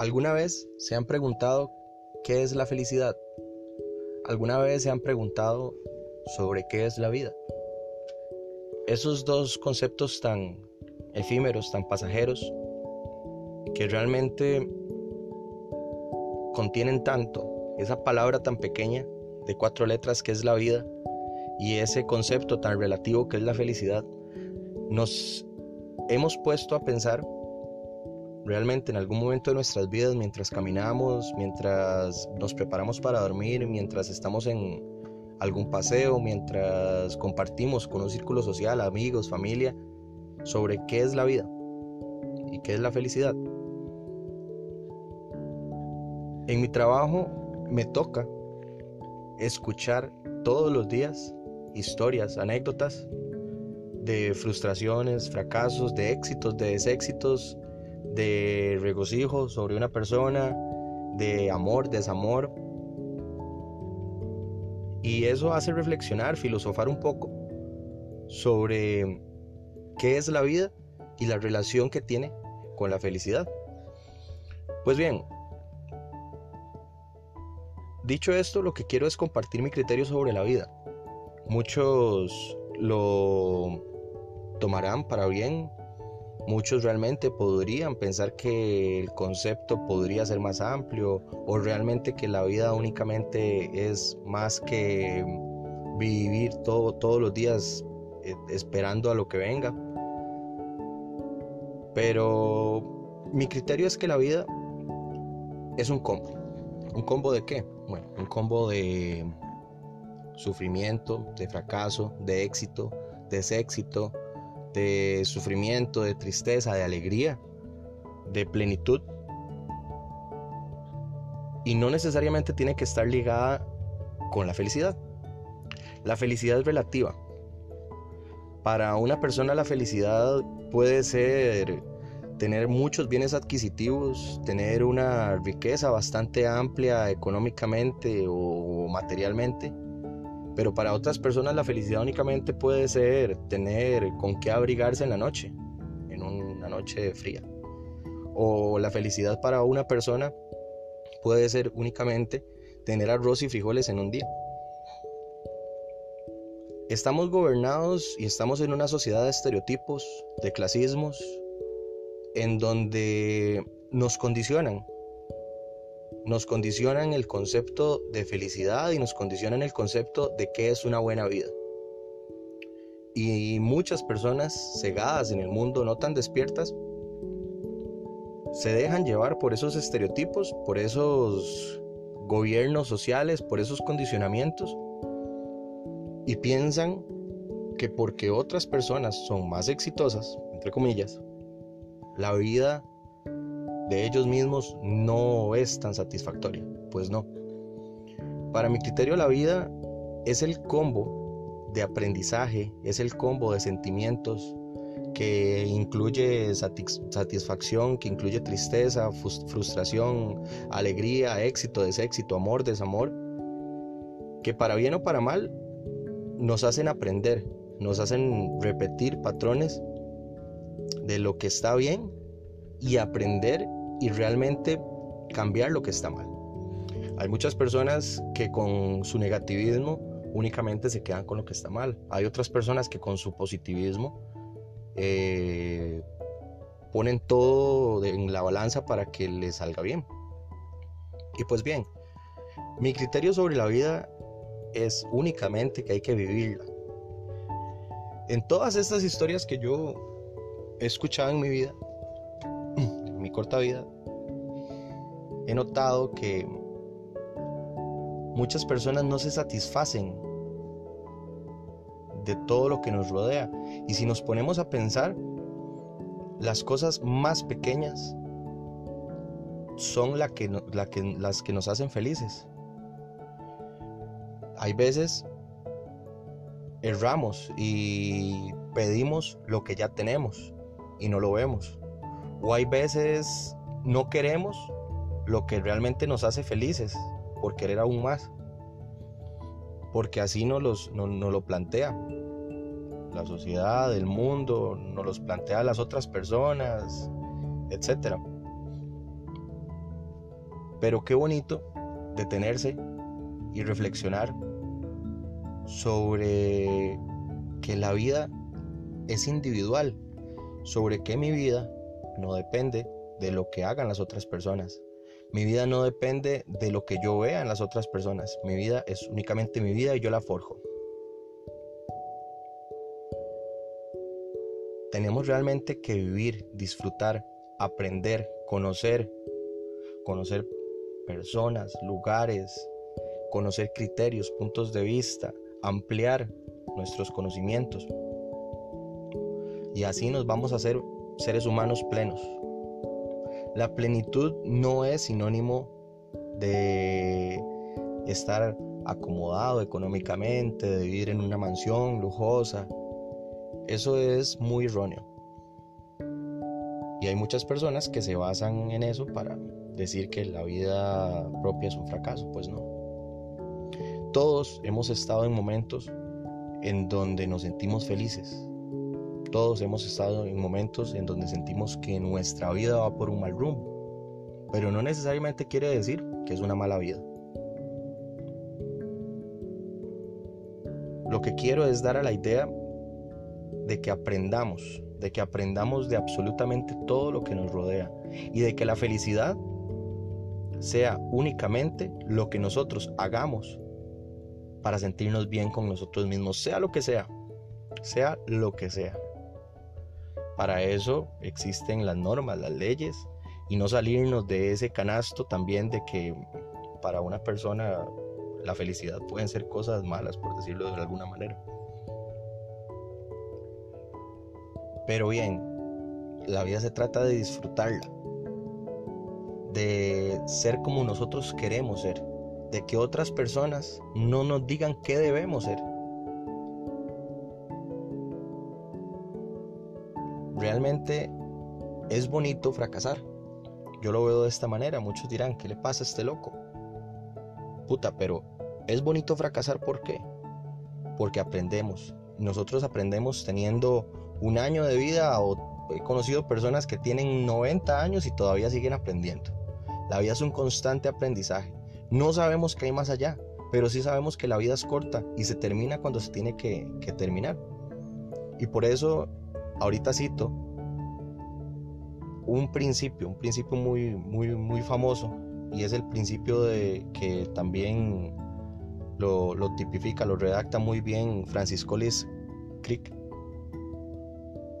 ¿Alguna vez se han preguntado qué es la felicidad? ¿Alguna vez se han preguntado sobre qué es la vida? Esos dos conceptos tan efímeros, tan pasajeros, que realmente contienen tanto, esa palabra tan pequeña de cuatro letras que es la vida y ese concepto tan relativo que es la felicidad, nos hemos puesto a pensar realmente en algún momento de nuestras vidas, mientras caminamos, mientras nos preparamos para dormir, mientras estamos en algún paseo, mientras compartimos con un círculo social, amigos, familia, sobre qué es la vida y qué es la felicidad. En mi trabajo me toca escuchar todos los días historias, anécdotas de frustraciones, fracasos, de éxitos, de deséxitos, de regocijo sobre una persona, de amor, desamor. Y eso hace reflexionar, filosofar un poco sobre qué es la vida y la relación que tiene con la felicidad. Pues bien, dicho esto, lo que quiero es compartir mi criterio sobre la vida. Muchos lo tomarán para bien, Muchos realmente podrían pensar que el concepto podría ser más amplio o realmente que la vida únicamente es más que vivir todo, todos los días eh, esperando a lo que venga. Pero mi criterio es que la vida es un combo. ¿Un combo de qué? Bueno, un combo de sufrimiento, de fracaso, de éxito, deséxito, de sufrimiento, de tristeza, de alegría, de plenitud. Y no necesariamente tiene que estar ligada con la felicidad. La felicidad es relativa. Para una persona la felicidad puede ser tener muchos bienes adquisitivos, tener una riqueza bastante amplia económicamente o materialmente pero para otras personas la felicidad únicamente puede ser tener con qué abrigarse en la noche, en una noche fría. O la felicidad para una persona puede ser únicamente tener arroz y frijoles en un día. Estamos gobernados y estamos en una sociedad de estereotipos, de clasismos, en donde nos condicionan nos condicionan el concepto de felicidad y nos condicionan el concepto de qué es una buena vida. Y muchas personas cegadas en el mundo, no tan despiertas, se dejan llevar por esos estereotipos, por esos gobiernos sociales, por esos condicionamientos y piensan que porque otras personas son más exitosas, entre comillas, la vida de ellos mismos no es tan satisfactoria. Pues no. Para mi criterio la vida es el combo de aprendizaje, es el combo de sentimientos que incluye satisfacción, que incluye tristeza, frustración, alegría, éxito, deséxito, amor, desamor, que para bien o para mal nos hacen aprender, nos hacen repetir patrones de lo que está bien y aprender y realmente cambiar lo que está mal. Hay muchas personas que con su negativismo únicamente se quedan con lo que está mal. Hay otras personas que con su positivismo eh, ponen todo en la balanza para que les salga bien. Y pues bien, mi criterio sobre la vida es únicamente que hay que vivirla. En todas estas historias que yo he escuchado en mi vida, corta vida, he notado que muchas personas no se satisfacen de todo lo que nos rodea. Y si nos ponemos a pensar, las cosas más pequeñas son la que, las que nos hacen felices. Hay veces erramos y pedimos lo que ya tenemos y no lo vemos. O hay veces no queremos lo que realmente nos hace felices por querer aún más. Porque así nos, los, lo plantea la sociedad, el mundo, nos los plantea las otras personas, etc. Pero qué bonito detenerse y reflexionar sobre que la vida es individual, sobre que mi vida no depende de lo que hagan las otras personas. Mi vida no depende de lo que yo vea en las otras personas. Mi vida es únicamente mi vida y yo la forjo. Tenemos realmente que vivir, disfrutar, aprender, conocer, conocer personas, lugares, conocer criterios, puntos de vista, ampliar nuestros conocimientos. Y así nos vamos a hacer seres humanos plenos. La plenitud no es sinónimo de estar acomodado económicamente, de vivir en una mansión lujosa. Eso es muy erróneo. Y hay muchas personas que se basan en eso para decir que la vida propia es un fracaso. Pues no. Todos hemos estado en momentos en donde nos sentimos felices. Todos hemos estado en momentos en donde sentimos que nuestra vida va por un mal rumbo. Pero no necesariamente quiere decir que es una mala vida. Lo que quiero es dar a la idea de que aprendamos, de que aprendamos de absolutamente todo lo que nos rodea y de que la felicidad sea únicamente lo que nosotros hagamos para sentirnos bien con nosotros mismos, sea lo que sea, sea lo que sea. Para eso existen las normas, las leyes, y no salirnos de ese canasto también de que para una persona la felicidad pueden ser cosas malas, por decirlo de alguna manera. Pero bien, la vida se trata de disfrutarla, de ser como nosotros queremos ser, de que otras personas no nos digan qué debemos ser. Realmente es bonito fracasar. Yo lo veo de esta manera. Muchos dirán, ¿qué le pasa a este loco? Puta, pero es bonito fracasar ¿por qué? Porque aprendemos. Nosotros aprendemos teniendo un año de vida o he conocido personas que tienen 90 años y todavía siguen aprendiendo. La vida es un constante aprendizaje. No sabemos qué hay más allá, pero sí sabemos que la vida es corta y se termina cuando se tiene que, terminar. Y por eso, ahorita cito un principio, un principio muy, muy, muy famoso, y es el principio de que también lo, tipifica, lo redacta muy bien Francis Collins Crick,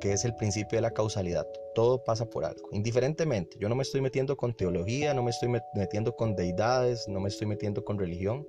que es el principio de la causalidad. Todo pasa por algo, indiferentemente. Yo no me estoy metiendo con teología, no me estoy metiendo con deidades, no me estoy metiendo con religión.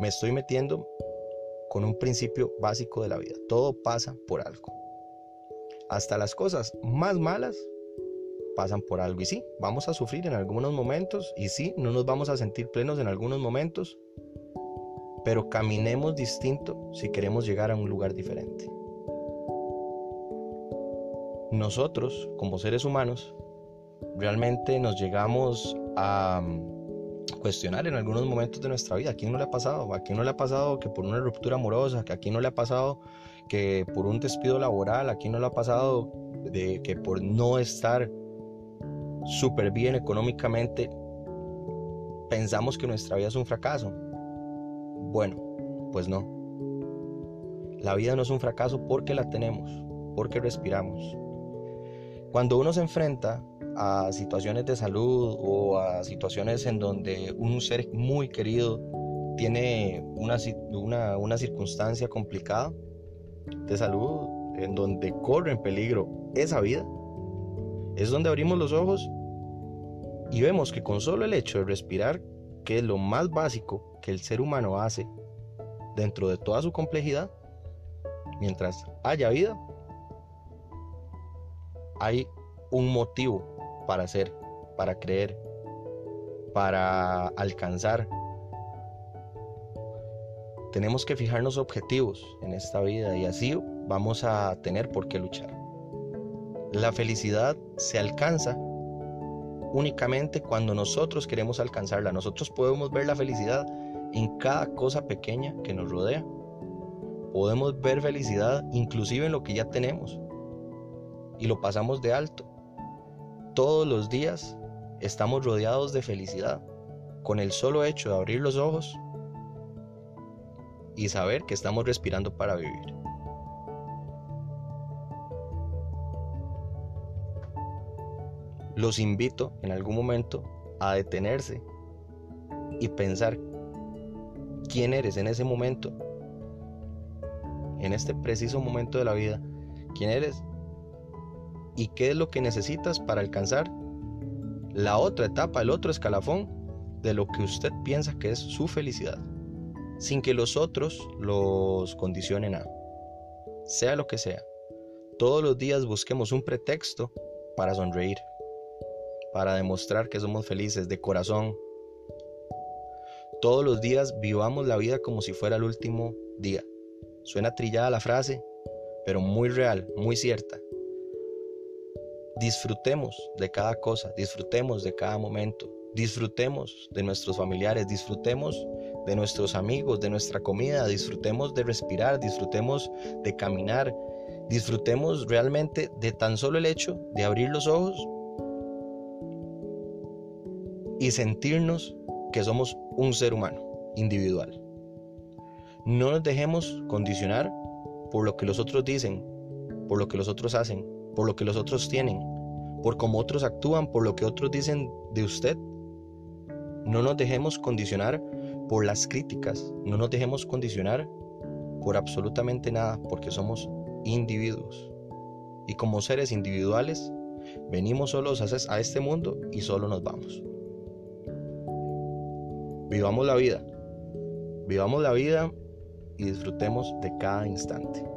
Me estoy metiendo con un principio básico de la vida. Todo pasa por algo. Hasta las cosas más malas pasan por algo. Y sí, vamos a sufrir en algunos momentos. Y sí, no nos vamos a sentir plenos en algunos momentos. Pero caminemos distinto si queremos llegar a un lugar diferente nosotros como seres humanos realmente nos llegamos a cuestionar en algunos momentos de nuestra vida. ¿A quién no le ha pasado? ¿A quién no le ha pasado que por una ruptura amorosa? ¿A quién no le ha pasado que por un despido laboral? ¿A quién no le ha pasado de que por no estar súper bien económicamente pensamos que nuestra vida es un fracaso? Bueno, pues no. La vida no es un fracaso porque la tenemos, porque respiramos, cuando uno se enfrenta a situaciones de salud o a situaciones en donde un ser muy querido tiene una, una, circunstancia complicada de salud, en donde corre en peligro esa vida, es donde abrimos los ojos y vemos que con solo el hecho de respirar, que es lo más básico que el ser humano hace dentro de toda su complejidad, mientras haya vida, hay un motivo para hacer, para creer, para alcanzar. Tenemos que fijarnos objetivos en esta vida y así vamos a tener por qué luchar. La felicidad se alcanza únicamente cuando nosotros queremos alcanzarla. Nosotros podemos ver la felicidad en cada cosa pequeña que nos rodea. Podemos ver felicidad inclusive en lo que ya tenemos y lo pasamos de alto. Todos los días estamos rodeados de felicidad con el solo hecho de abrir los ojos y saber que estamos respirando para vivir. Los invito en algún momento a detenerse y pensar quién eres en ese momento, en este preciso momento de la vida, quién eres y qué es lo que necesitas para alcanzar la otra etapa, el otro escalafón de lo que usted piensa que es su felicidad, sin que los otros los condicionen a, sea lo que sea. Todos los días busquemos un pretexto para sonreír, para demostrar que somos felices de corazón. Todos los días vivamos la vida como si fuera el último día. Suena trillada la frase, pero muy real, muy cierta. Disfrutemos de cada cosa, disfrutemos de cada momento, disfrutemos de nuestros familiares, disfrutemos de nuestros amigos, de nuestra comida, disfrutemos de respirar, disfrutemos de caminar, disfrutemos realmente de tan solo el hecho de abrir los ojos y sentirnos que somos un ser humano individual. No nos dejemos condicionar por lo que los otros dicen, por lo que los otros hacen, por lo que los otros tienen, por cómo otros actúan, por lo que otros dicen de usted. No nos dejemos condicionar por las críticas, no nos dejemos condicionar por absolutamente nada, porque somos individuos. Y como seres individuales, venimos solos a este mundo y solo nos vamos. Vivamos la vida, vivamos la vida y disfrutemos de cada instante.